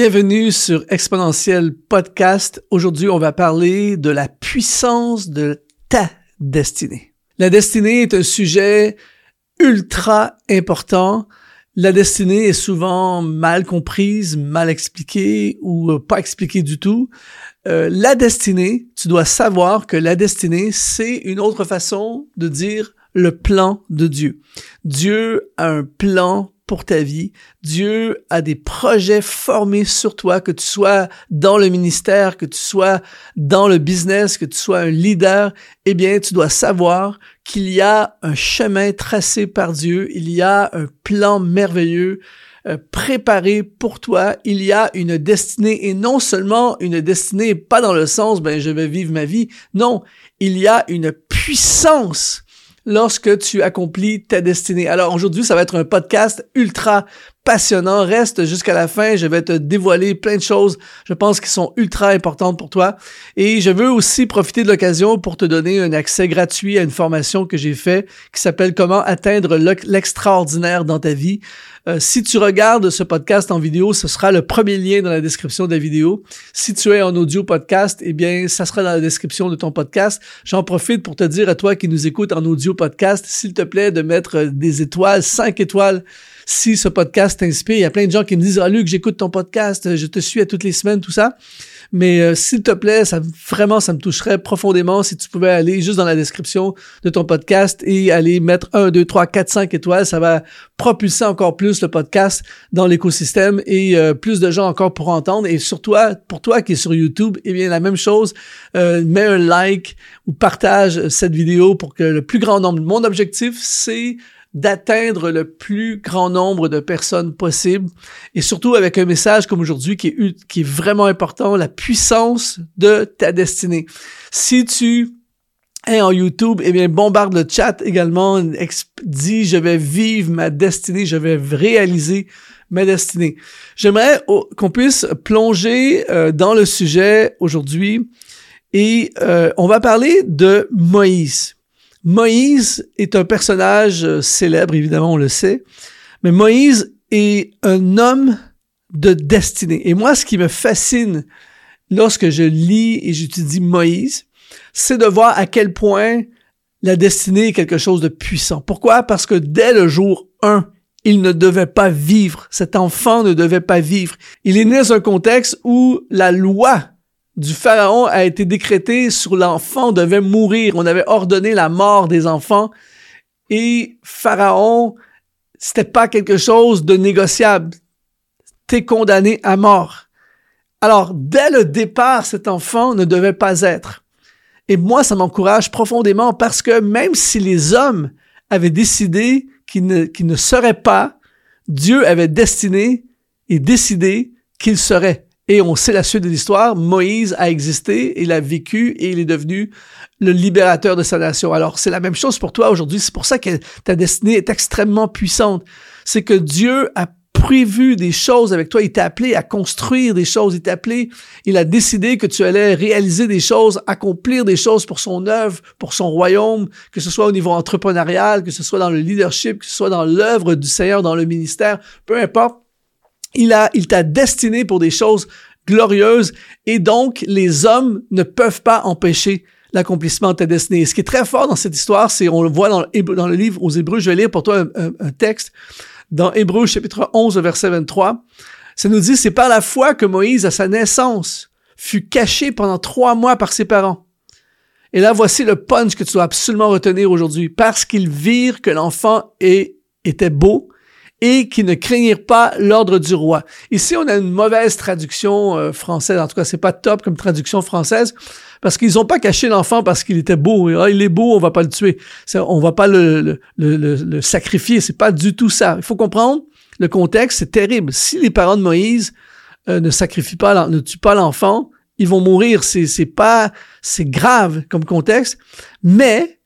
Bienvenue sur Exponentiel Podcast. Aujourd'hui, on va parler de la puissance de ta destinée. La destinée est un sujet ultra important. La destinée est souvent mal comprise, mal expliquée ou euh, pas expliquée du tout. Euh, la destinée, tu dois savoir que la destinée, c'est une autre façon de dire le plan de Dieu. Dieu a un plan pour ta vie. Dieu a des projets formés sur toi, que tu sois dans le ministère, que tu sois dans le business, que tu sois un leader. Eh bien, tu dois savoir qu'il y a un chemin tracé par Dieu, il y a un plan merveilleux euh, préparé pour toi, il y a une destinée et non seulement une destinée, pas dans le sens, ben, je vais vivre ma vie. Non, il y a une puissance lorsque tu accomplis ta destinée. Alors aujourd'hui, ça va être un podcast ultra passionnant. Reste jusqu'à la fin. Je vais te dévoiler plein de choses, je pense, qui sont ultra importantes pour toi. Et je veux aussi profiter de l'occasion pour te donner un accès gratuit à une formation que j'ai fait qui s'appelle Comment atteindre l'extraordinaire dans ta vie. Euh, si tu regardes ce podcast en vidéo, ce sera le premier lien dans la description de la vidéo. Si tu es en audio podcast, eh bien, ça sera dans la description de ton podcast. J'en profite pour te dire à toi qui nous écoutes en audio podcast, s'il te plaît, de mettre des étoiles, cinq étoiles si ce podcast t'inspire. Il y a plein de gens qui me disent, ah Luc, j'écoute ton podcast, je te suis à toutes les semaines, tout ça. Mais euh, s'il te plaît, ça vraiment, ça me toucherait profondément si tu pouvais aller juste dans la description de ton podcast et aller mettre 1, 2, 3, 4, 5 étoiles. Ça va propulser encore plus le podcast dans l'écosystème et euh, plus de gens encore pourront entendre. Et surtout, pour toi qui est sur YouTube, eh bien, la même chose, euh, mets un like ou partage cette vidéo pour que le plus grand nombre. Mon objectif, c'est d'atteindre le plus grand nombre de personnes possible et surtout avec un message comme aujourd'hui qui est, vraiment important, la puissance de ta destinée. Si tu es en YouTube, eh bien, bombarde le chat également, dis je vais vivre ma destinée, je vais réaliser ma destinée. J'aimerais qu'on puisse plonger euh, dans le sujet aujourd'hui et euh, on va parler de Moïse. Moïse est un personnage euh, célèbre, évidemment, on le sait, mais Moïse est un homme de destinée. Et moi, ce qui me fascine lorsque je lis et j'étudie Moïse, c'est de voir à quel point la destinée est quelque chose de puissant. Pourquoi? Parce que dès le jour 1, il ne devait pas vivre. Cet enfant ne devait pas vivre. Il est né dans un contexte où la loi du Pharaon a été décrété sur l'enfant devait mourir. On avait ordonné la mort des enfants. Et Pharaon, c'était pas quelque chose de négociable. T'es condamné à mort. Alors, dès le départ, cet enfant ne devait pas être. Et moi, ça m'encourage profondément parce que même si les hommes avaient décidé qu'il ne, ne serait pas, Dieu avait destiné et décidé qu'il serait. Et on sait la suite de l'histoire. Moïse a existé, il a vécu et il est devenu le libérateur de sa nation. Alors, c'est la même chose pour toi aujourd'hui. C'est pour ça que ta destinée est extrêmement puissante. C'est que Dieu a prévu des choses avec toi. Il t'a appelé à construire des choses. Il t'a appelé, il a décidé que tu allais réaliser des choses, accomplir des choses pour son œuvre, pour son royaume, que ce soit au niveau entrepreneurial, que ce soit dans le leadership, que ce soit dans l'œuvre du Seigneur, dans le ministère, peu importe il a, il t'a destiné pour des choses glorieuses et donc les hommes ne peuvent pas empêcher l'accomplissement de ta destinée. ce qui est très fort dans cette histoire, c'est, on le voit dans le, livre aux Hébreux, je vais lire pour toi un, texte dans Hébreux chapitre 11 verset 23. Ça nous dit, c'est par la foi que Moïse, à sa naissance, fut caché pendant trois mois par ses parents. Et là, voici le punch que tu dois absolument retenir aujourd'hui. Parce qu'ils virent que l'enfant était beau et qui ne craignirent pas l'ordre du roi. Ici, on a une mauvaise traduction euh, française. En tout cas, c'est pas top comme traduction française parce qu'ils ont pas caché l'enfant parce qu'il était beau. Ah, il est beau, on va pas le tuer. On va pas le, le, le, le sacrifier. C'est pas du tout ça. Il faut comprendre le contexte. C'est terrible. Si les parents de Moïse euh, ne sacrifient pas, ne tuent pas l'enfant, ils vont mourir. C'est, c'est pas, c'est grave comme contexte. Mais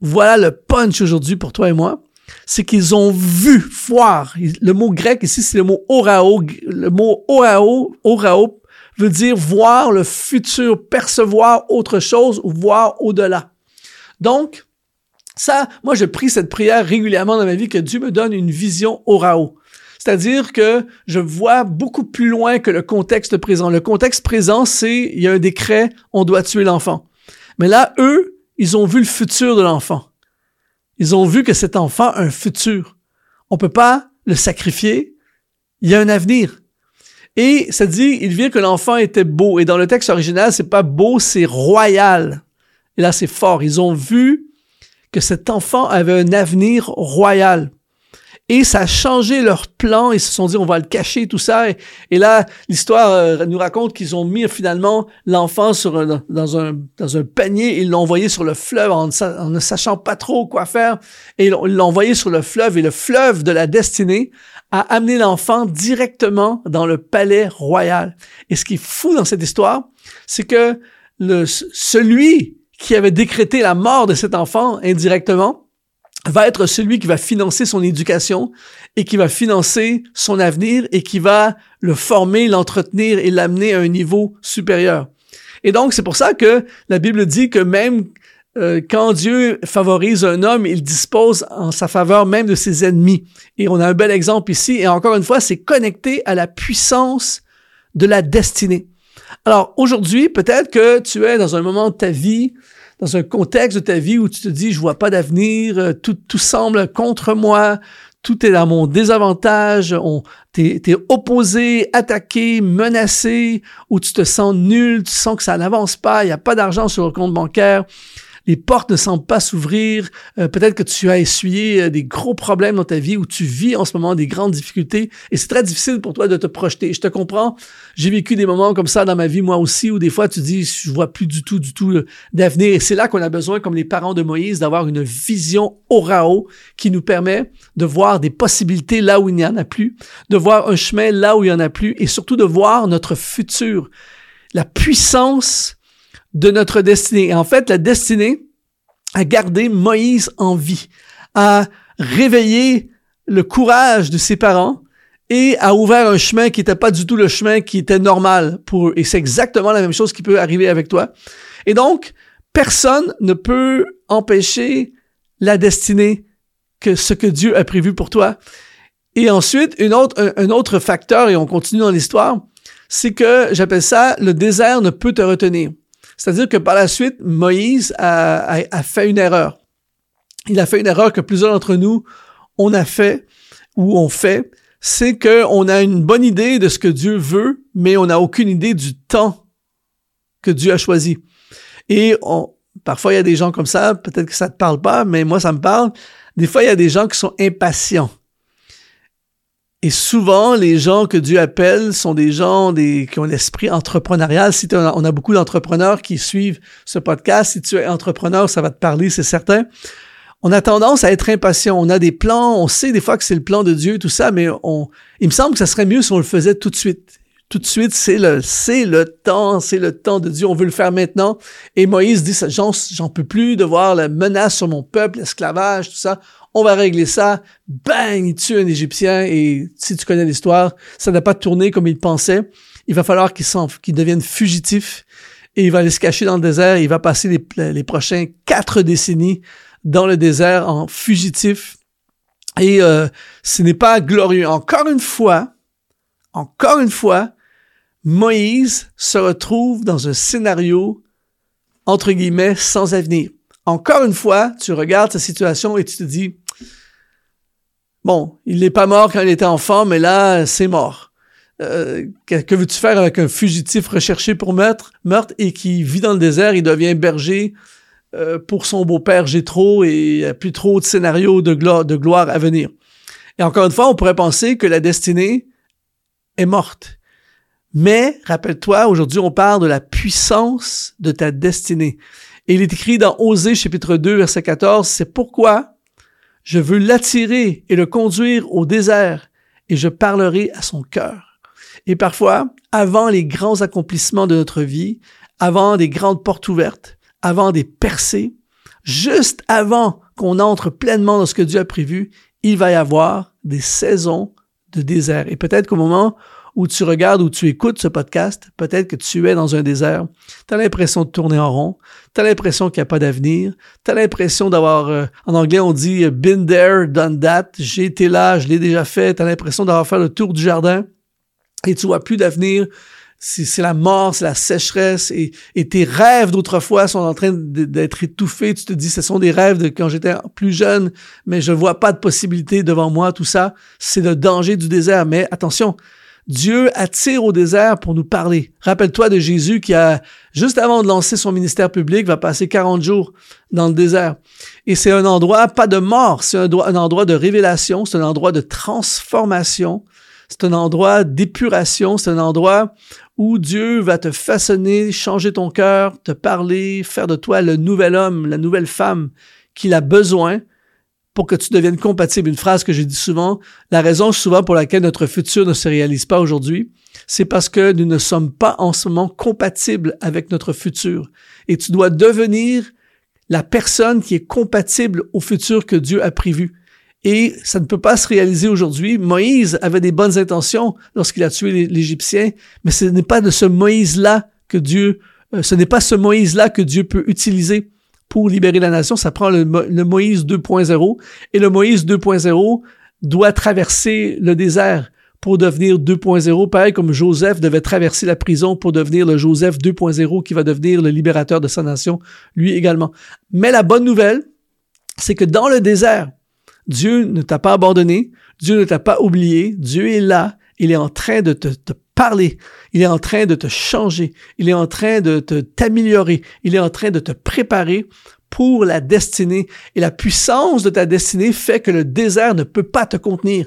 voilà le punch aujourd'hui pour toi et moi c'est qu'ils ont vu, voir. Le mot grec ici, c'est le mot orao. Le mot orao, orao veut dire voir le futur, percevoir autre chose ou voir au-delà. Donc, ça, moi, je prie cette prière régulièrement dans ma vie que Dieu me donne une vision orao. C'est-à-dire que je vois beaucoup plus loin que le contexte présent. Le contexte présent, c'est il y a un décret, on doit tuer l'enfant. Mais là, eux, ils ont vu le futur de l'enfant. Ils ont vu que cet enfant a un futur. On peut pas le sacrifier. Il y a un avenir. Et ça dit, il vient que l'enfant était beau. Et dans le texte original, c'est pas beau, c'est royal. Et là, c'est fort. Ils ont vu que cet enfant avait un avenir royal. Et ça a changé leur plan. Ils se sont dit, on va le cacher, tout ça. Et, là, l'histoire euh, nous raconte qu'ils ont mis finalement l'enfant dans, un, panier. Ils l'ont envoyé sur le fleuve en, ne sachant pas trop quoi faire. Et ils l'ont envoyé sur le fleuve. Et le fleuve de la destinée a amené l'enfant directement dans le palais royal. Et ce qui est fou dans cette histoire, c'est que celui qui avait décrété la mort de cet enfant indirectement, va être celui qui va financer son éducation et qui va financer son avenir et qui va le former, l'entretenir et l'amener à un niveau supérieur. Et donc, c'est pour ça que la Bible dit que même euh, quand Dieu favorise un homme, il dispose en sa faveur même de ses ennemis. Et on a un bel exemple ici. Et encore une fois, c'est connecté à la puissance de la destinée. Alors, aujourd'hui, peut-être que tu es dans un moment de ta vie dans un contexte de ta vie où tu te dis, je vois pas d'avenir, euh, tout, tout semble contre moi, tout est dans mon désavantage, on, t'es, opposé, attaqué, menacé, où tu te sens nul, tu sens que ça n'avance pas, il n'y a pas d'argent sur le compte bancaire, les portes ne semblent pas s'ouvrir. Euh, peut-être que tu as essuyé euh, des gros problèmes dans ta vie où tu vis en ce moment des grandes difficultés et c'est très difficile pour toi de te projeter. Je te comprends. J'ai vécu des moments comme ça dans ma vie moi aussi où des fois tu dis je vois plus du tout du tout euh, d'avenir et c'est là qu'on a besoin comme les parents de Moïse d'avoir une vision orao qui nous permet de voir des possibilités là où il n'y en a plus, de voir un chemin là où il n'y en a plus et surtout de voir notre futur. La puissance de notre destinée. Et en fait, la destinée a gardé Moïse en vie, a réveillé le courage de ses parents et a ouvert un chemin qui n'était pas du tout le chemin qui était normal pour eux. Et c'est exactement la même chose qui peut arriver avec toi. Et donc, personne ne peut empêcher la destinée que ce que Dieu a prévu pour toi. Et ensuite, une autre, un, autre facteur, et on continue dans l'histoire, c'est que j'appelle ça le désert ne peut te retenir. C'est-à-dire que par la suite, Moïse a, fait une erreur. Il a fait une erreur que plusieurs d'entre nous, on a fait ou on fait, c'est qu'on a une bonne idée de ce que Dieu veut, mais on n'a aucune idée du temps que Dieu a choisi. Et on, parfois, il y a des gens comme ça, peut-être que ça te parle pas, mais moi, ça me parle. Des fois, il y a des gens qui sont impatients. Et souvent, les gens que Dieu appelle sont des gens qui ont l'esprit entrepreneurial. Si on a beaucoup d'entrepreneurs qui suivent ce podcast, si tu es entrepreneur, ça va te parler, c'est certain. On a tendance à être impatient. On a des plans, on sait des fois que c'est le plan de Dieu, tout ça, mais on, il me semble que ça serait mieux si on le faisait tout de suite. Tout de suite, c'est le, c'est le temps, c'est le temps de Dieu. On veut le faire maintenant. Et Moïse dit, j'en, j'en peux plus de voir la menace sur mon peuple, l'esclavage, tout ça on va régler ça. Bang, il tue un Égyptien et si tu connais l'histoire, ça n'a pas tourné comme il pensait. Il va falloir qu'il qu'il devienne fugitif et il va aller se cacher dans le désert. Il va passer les, les prochains quatre décennies dans le désert en fugitif. Et euh, ce n'est pas glorieux. Encore une fois, encore une fois, Moïse se retrouve dans un scénario entre guillemets sans avenir. Encore une fois, tu regardes sa situation et tu te dis, Bon, il n'est pas mort quand il était enfant, mais là, c'est mort. Euh, que, veux-tu faire avec un fugitif recherché pour meurtre, meurtre et qui vit dans le désert, il devient berger euh, pour son beau-père Jétro et il a plus trop de scénarios de gloire à venir. Et encore une fois, on pourrait penser que la destinée est morte. Mais, rappelle-toi, aujourd'hui, on parle de la puissance de ta destinée. Et il est écrit dans Osée chapitre 2, verset 14, c'est pourquoi je veux l'attirer et le conduire au désert et je parlerai à son cœur. Et parfois, avant les grands accomplissements de notre vie, avant des grandes portes ouvertes, avant des percées, juste avant qu'on entre pleinement dans ce que Dieu a prévu, il va y avoir des saisons de désert. Et peut-être qu'au moment où tu regardes ou tu écoutes ce podcast, peut-être que tu es dans un désert, tu as l'impression de tourner en rond, tu as l'impression qu'il n'y a pas d'avenir, tu as l'impression d'avoir, euh, en anglais on dit euh, been there, done that, j'ai été là, je l'ai déjà fait, tu as l'impression d'avoir fait le tour du jardin. Et tu vois plus d'avenir, c'est la mort, c'est la sécheresse. Et, tes rêves d'autrefois sont en train d'être étouffés. Tu te dis, ce sont des rêves de quand j'étais plus jeune, mais je vois pas de possibilité devant moi. Tout ça, c'est le danger du désert. Mais attention, Dieu attire au désert pour nous parler. Rappelle-toi de Jésus qui a, juste avant de lancer son ministère public, va passer 40 jours dans le désert. Et c'est un endroit, pas de mort, c'est un, endroit de révélation, c'est un endroit de transformation, c'est un endroit d'épuration, c'est un endroit où Dieu va te façonner, changer ton cœur, te parler, faire de toi le nouvel homme, la nouvelle femme qu'il a besoin pour que tu deviennes compatible. Une phrase que j'ai dit souvent, la raison souvent pour laquelle notre futur ne se réalise pas aujourd'hui, c'est parce que nous ne sommes pas en ce moment compatibles avec notre futur. Et tu dois devenir la personne qui est compatible au futur que Dieu a prévu. Et ça ne peut pas se réaliser aujourd'hui. Moïse avait des bonnes intentions lorsqu'il a tué l'Égyptien, mais ce n'est pas de ce Moïse-là que Dieu, euh, ce n'est pas ce Moïse-là que Dieu peut utiliser pour libérer la nation. Ça prend le, le Moïse 2.0 et le Moïse 2.0 doit traverser le désert pour devenir 2.0, pareil comme Joseph devait traverser la prison pour devenir le Joseph 2.0 qui va devenir le libérateur de sa nation, lui également. Mais la bonne nouvelle, c'est que dans le désert, Dieu ne t'a pas abandonné, Dieu ne t'a pas oublié, Dieu est là, il est en train de te, parler, il est en train de te changer, il est en train de t'améliorer, il est en train de te préparer pour la destinée. Et la puissance de ta destinée fait que le désert ne peut pas te contenir.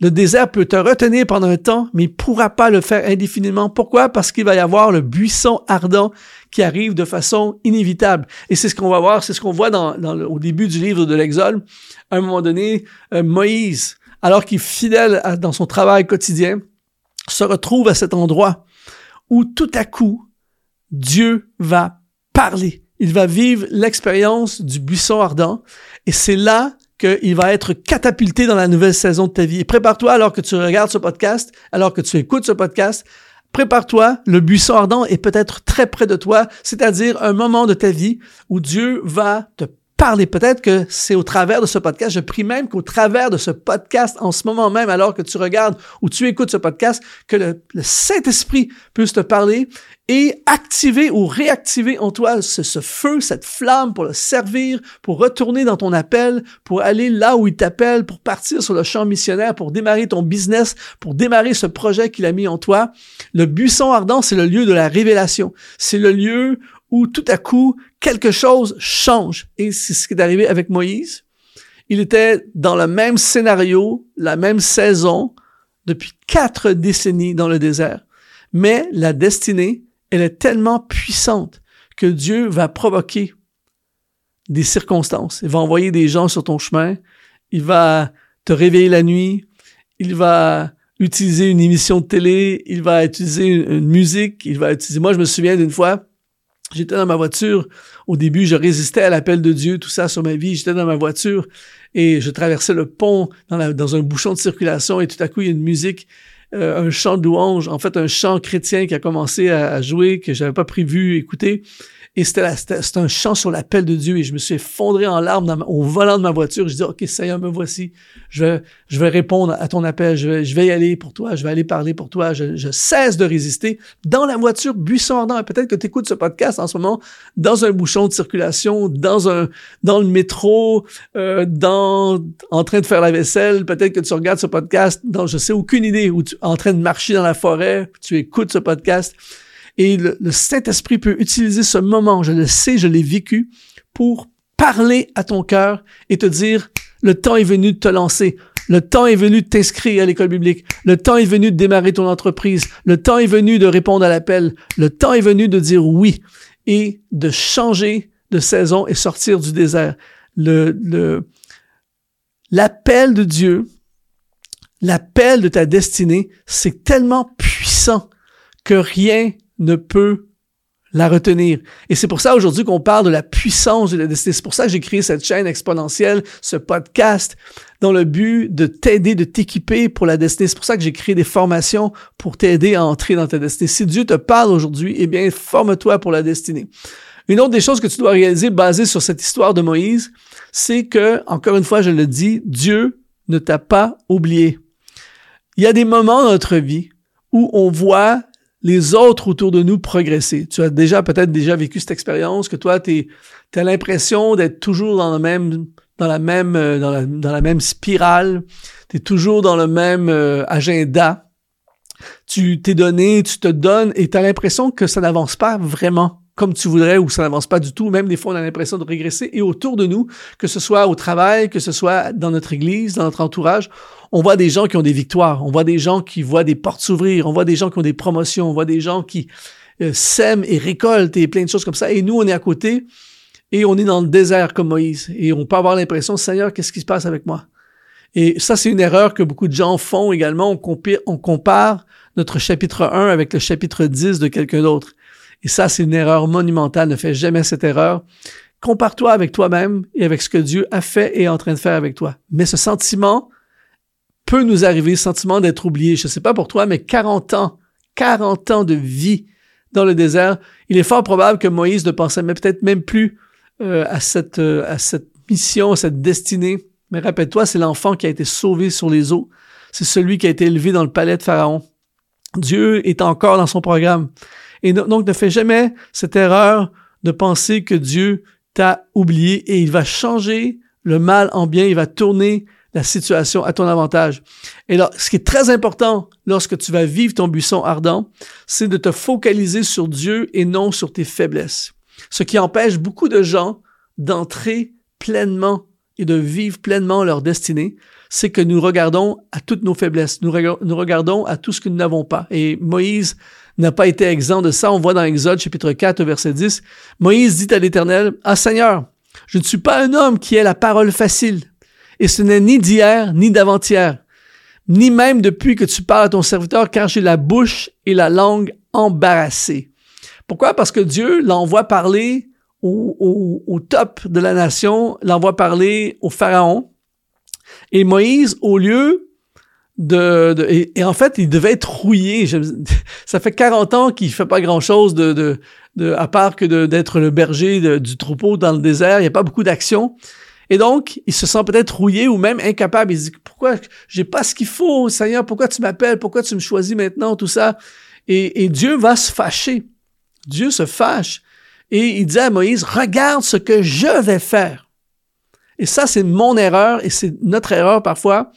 Le désert peut te retenir pendant un temps, mais il pourra pas le faire indéfiniment. Pourquoi? Parce qu'il va y avoir le buisson ardent qui arrive de façon inévitable. Et c'est ce qu'on va voir, c'est ce qu'on voit dans, au début du livre de l'Exode. À un moment donné, euh, Moïse, alors qu'il est fidèle dans son travail quotidien, se retrouve à cet endroit où tout à coup, Dieu va parler. Il va vivre l'expérience du buisson ardent. Et c'est là qu'il va être catapulté dans la nouvelle saison de ta vie. Prépare-toi alors que tu regardes ce podcast, alors que tu écoutes ce podcast. Prépare-toi, le buisson ardent est peut-être très près de toi, c'est-à-dire un moment de ta vie où Dieu va te parler. Peut-être que c'est au travers de ce podcast. Je prie même qu'au travers de ce podcast, en ce moment même, alors que tu regardes ou tu écoutes ce podcast, que le, Saint-Esprit puisse te parler et activer ou réactiver en toi ce, ce, feu, cette flamme pour le servir, pour retourner dans ton appel, pour aller là où il t'appelle, pour partir sur le champ missionnaire, pour démarrer ton business, pour démarrer ce projet qu'il a mis en toi. Le buisson ardent, c'est le lieu de la révélation. C'est le lieu où tout à coup, quelque chose change. Et c'est ce qui est arrivé avec Moïse. Il était dans le même scénario, la même saison, depuis quatre décennies dans le désert. Mais la destinée, elle est tellement puissante que Dieu va provoquer des circonstances. Il va envoyer des gens sur ton chemin. Il va te réveiller la nuit. Il va utiliser une émission de télé. Il va utiliser une, musique. Il va utiliser, moi, je me souviens d'une fois, J'étais dans ma voiture. Au début, je résistais à l'appel de Dieu, tout ça sur ma vie. J'étais dans ma voiture et je traversais le pont dans, un bouchon de circulation et tout à coup, il y a une musique, euh, un chant de louange, en fait, un chant chrétien qui a commencé à, à jouer que j'avais pas prévu écouter. Et c'était un chant sur l'appel de Dieu et je me suis effondré en larmes au volant de ma voiture. Je dis, OK, Seigneur, me voici. Je vais, je vais répondre à ton appel. Je vais, je vais y aller pour toi. Je vais aller parler pour toi. Je, je cesse de résister. Dans la voiture, buisson ardent. Peut-être que tu écoutes ce podcast en ce moment dans un bouchon de circulation, dans un, dans le métro, euh, dans, en train de faire la vaisselle. Peut-être que tu regardes ce podcast dans, je sais aucune idée, où tu en train de marcher dans la forêt. Tu écoutes ce podcast. Et le, Saint-Esprit peut utiliser ce moment, je le sais, je l'ai vécu, pour parler à ton cœur et te dire, le temps est venu de te lancer. Le temps est venu de t'inscrire à l'école biblique. Le temps est venu de démarrer ton entreprise. Le temps est venu de répondre à l'appel. Le temps est venu de dire oui et de changer de saison et sortir du désert. Le, le, l'appel de Dieu, l'appel de ta destinée, c'est tellement puissant que rien ne peut la retenir. Et c'est pour ça aujourd'hui qu'on parle de la puissance de la destinée. C'est pour ça que j'ai créé cette chaîne exponentielle, ce podcast, dans le but de t'aider, de t'équiper pour la destinée. C'est pour ça que j'ai créé des formations pour t'aider à entrer dans ta destinée. Si Dieu te parle aujourd'hui, eh bien, forme-toi pour la destinée. Une autre des choses que tu dois réaliser basée sur cette histoire de Moïse, c'est que, encore une fois, je le dis, Dieu ne t'a pas oublié. Il y a des moments dans notre vie où on voit les autres autour de nous progresser. Tu as déjà peut-être déjà vécu cette expérience que toi, tu as l'impression d'être toujours dans le même dans la même euh, dans la, même spirale, tu es toujours dans le même euh, agenda. Tu t'es donné, tu te donnes et tu as l'impression que ça n'avance pas vraiment comme tu voudrais ou ça n'avance pas du tout. Même des fois, on a l'impression de régresser. Et autour de nous, que ce soit au travail, que ce soit dans notre église, dans notre entourage, on voit des gens qui ont des victoires. On voit des gens qui voient des portes s'ouvrir. On voit des gens qui ont des promotions. On voit des gens qui euh, sèment et récoltent et plein de choses comme ça. Et nous, on est à côté et on est dans le désert comme Moïse. Et on peut avoir l'impression, Seigneur, qu'est-ce qui se passe avec moi? Et ça, c'est une erreur que beaucoup de gens font également. On compare, on compare notre chapitre 1 avec le chapitre 10 de quelqu'un d'autre. Et ça, c'est une erreur monumentale. Ne fais jamais cette erreur. Compare-toi avec toi-même et avec ce que Dieu a fait et est en train de faire avec toi. Mais ce sentiment peut nous arriver, ce sentiment d'être oublié. Je ne sais pas pour toi, mais 40 ans, 40 ans de vie dans le désert, il est fort probable que Moïse ne pensait peut-être même plus euh, à, cette, euh, à cette mission, à cette destinée. Mais rappelle-toi, c'est l'enfant qui a été sauvé sur les eaux. C'est celui qui a été élevé dans le palais de Pharaon. Dieu est encore dans son programme. Et donc, ne fais jamais cette erreur de penser que Dieu t'a oublié et il va changer le mal en bien, il va tourner la situation à ton avantage. Et là, ce qui est très important lorsque tu vas vivre ton buisson ardent, c'est de te focaliser sur Dieu et non sur tes faiblesses. Ce qui empêche beaucoup de gens d'entrer pleinement et de vivre pleinement leur destinée, c'est que nous regardons à toutes nos faiblesses, nous, regardons à tout ce que nous n'avons pas. Et Moïse n'a pas été exempt de ça. On voit dans Exode chapitre 4 verset 10, Moïse dit à l'Éternel, Ah Seigneur, je ne suis pas un homme qui ait la parole facile, et ce n'est ni d'hier ni d'avant-hier, ni même depuis que tu parles à ton serviteur, car j'ai la bouche et la langue embarrassées. Pourquoi? Parce que Dieu l'envoie parler au top de la nation, l'envoie parler au Pharaon. Et Moïse, au lieu de, et, en fait, il devait être rouillé. ça fait 40 ans qu'il fait pas grand chose de, à part que d'être le berger du troupeau dans le désert. Il n'y a pas beaucoup d'action. Et donc, il se sent peut-être rouillé ou même incapable. Il se dit, pourquoi j'ai pas ce qu'il faut, Seigneur? Pourquoi tu m'appelles? Pourquoi tu me choisis maintenant? Tout ça. Et Dieu va se fâcher. Dieu se fâche. Et il dit à Moïse, regarde ce que je vais faire. Et ça, c'est mon erreur et c'est notre erreur parfois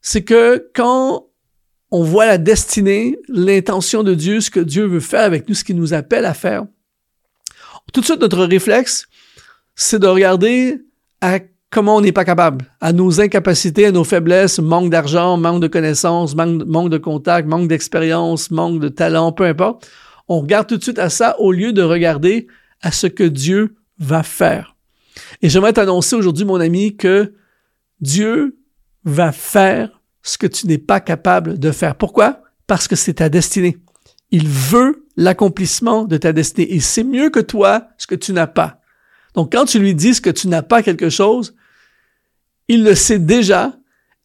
c'est que quand on voit la destinée, l'intention de Dieu, ce que Dieu veut faire avec nous, ce qu'il nous appelle à faire, tout de suite, notre réflexe, c'est de regarder à comment on n'est pas capable, à nos incapacités, à nos faiblesses, manque d'argent, manque de connaissances, manque, de contact, manque d'expérience, manque de talent, peu importe. On regarde tout de suite à ça au lieu de regarder à ce que Dieu va faire. Et j'aimerais t'annoncer aujourd'hui, mon ami, que Dieu va faire ce que tu n'es pas capable de faire. Pourquoi? Parce que c'est ta destinée. Il veut l'accomplissement de ta destinée. Et c'est mieux que toi ce que tu n'as pas. Donc, quand tu lui dis que tu n'as pas quelque chose, il le sait déjà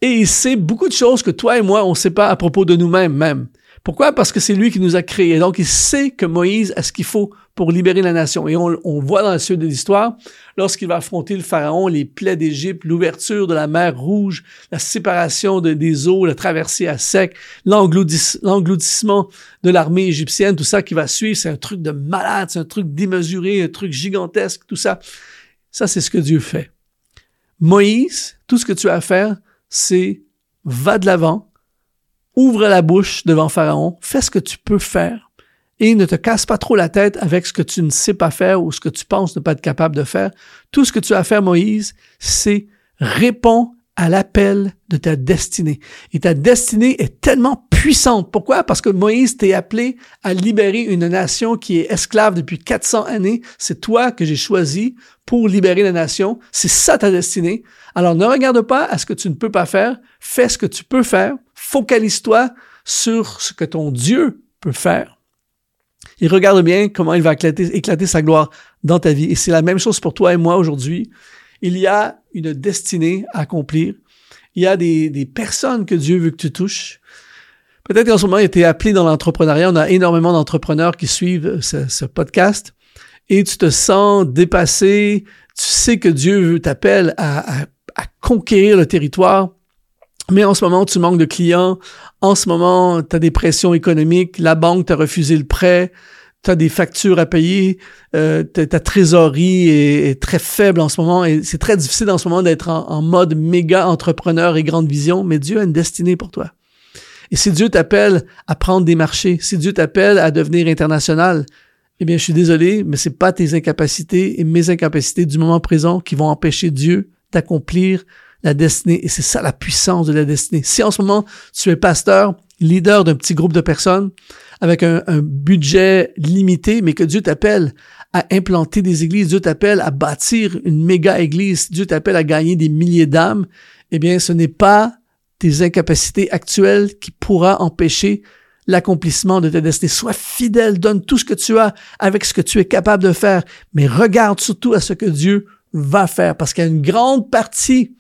et il sait beaucoup de choses que toi et moi, on ne sait pas à propos de nous-mêmes même. Pourquoi? Parce que c'est lui qui nous a créés. Donc, il sait que Moïse a ce qu'il faut pour libérer la nation. Et on, on voit dans la suite de l'histoire, lorsqu'il va affronter le Pharaon, les plaies d'Égypte, l'ouverture de la mer Rouge, la séparation de, des eaux, la traversée à sec, l'engloutissement de l'armée égyptienne, tout ça qui va suivre, c'est un truc de malade, c'est un truc démesuré, un truc gigantesque, tout ça. Ça, c'est ce que Dieu fait. Moïse, tout ce que tu as à faire, c'est va de l'avant, ouvre la bouche devant Pharaon, fais ce que tu peux faire et ne te casse pas trop la tête avec ce que tu ne sais pas faire ou ce que tu penses ne pas être capable de faire. Tout ce que tu as à faire, Moïse, c'est répondre à l'appel de ta destinée. Et ta destinée est tellement puissante. Pourquoi? Parce que Moïse t'est appelé à libérer une nation qui est esclave depuis 400 années. C'est toi que j'ai choisi pour libérer la nation. C'est ça ta destinée. Alors ne regarde pas à ce que tu ne peux pas faire. Fais ce que tu peux faire. Focalise-toi sur ce que ton Dieu peut faire. Il regarde bien comment il va éclater, sa gloire dans ta vie. Et c'est la même chose pour toi et moi aujourd'hui. Il y a une destinée à accomplir. Il y a des, personnes que Dieu veut que tu touches. Peut-être qu'en ce moment, il été appelé dans l'entrepreneuriat. On a énormément d'entrepreneurs qui suivent ce, ce, podcast et tu te sens dépassé. Tu sais que Dieu t'appelle à conquérir le territoire. Mais en ce moment, tu manques de clients. En ce moment, tu as des pressions économiques. La banque t'a refusé le prêt. Tu as des factures à payer. Euh, ta trésorerie est, très faible en ce moment. Et c'est très difficile en ce moment d'être en, en mode méga entrepreneur et grande vision. Mais Dieu a une destinée pour toi. Et si Dieu t'appelle à prendre des marchés, si Dieu t'appelle à devenir international, eh bien, je suis désolé, mais c'est pas tes incapacités et mes incapacités du moment présent qui vont empêcher Dieu d'accomplir la destinée. Et c'est ça la puissance de la destinée. Si en ce moment, tu es pasteur, leader d'un petit groupe de personnes, avec un, budget limité, mais que Dieu t'appelle à implanter des églises, Dieu t'appelle à bâtir une méga église, Dieu t'appelle à gagner des milliers d'âmes, eh bien, ce n'est pas tes incapacités actuelles qui pourra empêcher l'accomplissement de ta destinée. Sois fidèle, donne tout ce que tu as avec ce que tu es capable de faire, mais regarde surtout à ce que Dieu va faire, parce qu'il y a une grande partie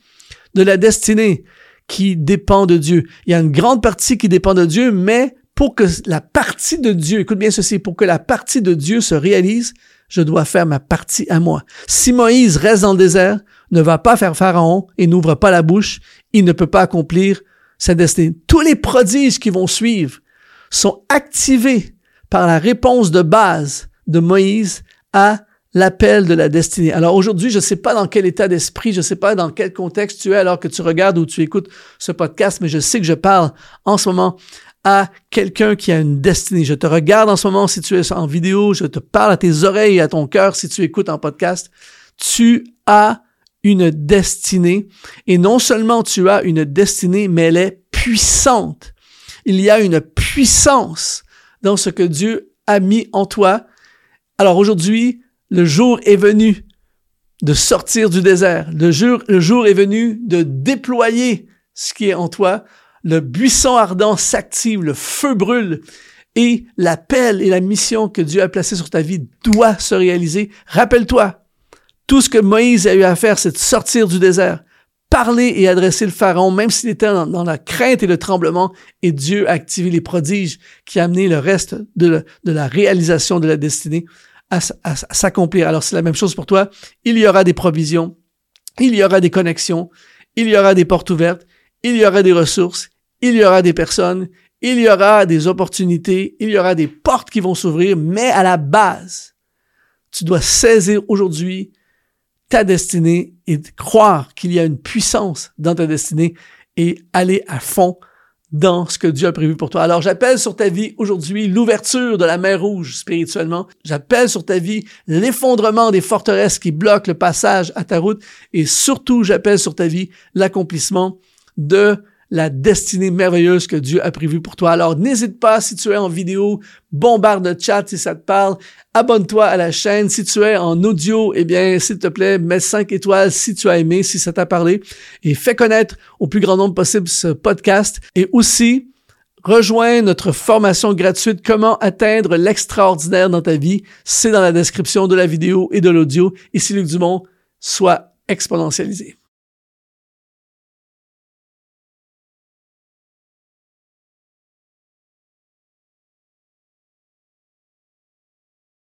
de la destinée qui dépend de Dieu. Il y a une grande partie qui dépend de Dieu, mais pour que la partie de Dieu, écoute bien ceci, pour que la partie de Dieu se réalise, je dois faire ma partie à moi. Si Moïse reste dans le désert, ne va pas faire Pharaon et n'ouvre pas la bouche, il ne peut pas accomplir sa destinée. Tous les prodiges qui vont suivre sont activés par la réponse de base de Moïse à l'appel de la destinée. Alors aujourd'hui, je ne sais pas dans quel état d'esprit, je ne sais pas dans quel contexte tu es alors que tu regardes ou tu écoutes ce podcast, mais je sais que je parle en ce moment à quelqu'un qui a une destinée. Je te regarde en ce moment si tu es en vidéo, je te parle à tes oreilles et à ton cœur si tu écoutes en podcast. Tu as une destinée et non seulement tu as une destinée, mais elle est puissante. Il y a une puissance dans ce que Dieu a mis en toi. Alors aujourd'hui, le jour est venu de sortir du désert. Le jour, le jour est venu de déployer ce qui est en toi le buisson ardent s'active, le feu brûle et l'appel et la mission que Dieu a placée sur ta vie doit se réaliser. Rappelle-toi, tout ce que Moïse a eu à faire, c'est de sortir du désert, parler et adresser le pharaon, même s'il était dans, la crainte et le tremblement, et Dieu a activé les prodiges qui a amené le reste de, la réalisation de la destinée à, s'accomplir. Alors c'est la même chose pour toi. Il y aura des provisions, il y aura des connexions, il y aura des portes ouvertes, il y aura des ressources, il y aura des personnes, il y aura des opportunités, il y aura des portes qui vont s'ouvrir, mais à la base, tu dois saisir aujourd'hui ta destinée et croire qu'il y a une puissance dans ta destinée et aller à fond dans ce que Dieu a prévu pour toi. Alors j'appelle sur ta vie aujourd'hui l'ouverture de la mer Rouge spirituellement. J'appelle sur ta vie l'effondrement des forteresses qui bloquent le passage à ta route et surtout j'appelle sur ta vie l'accomplissement de la destinée merveilleuse que Dieu a prévue pour toi. Alors n'hésite pas, si tu es en vidéo, bombarde le chat si ça te parle. Abonne-toi à la chaîne. Si tu es en audio, eh bien, s'il te plaît, mets 5 étoiles si tu as aimé, si ça t'a parlé. Et fais connaître au plus grand nombre possible ce podcast. Et aussi, rejoins notre formation gratuite Comment atteindre l'extraordinaire dans ta vie. C'est dans la description de la vidéo et de l'audio. Ici Luc Dumont, sois exponentialisé.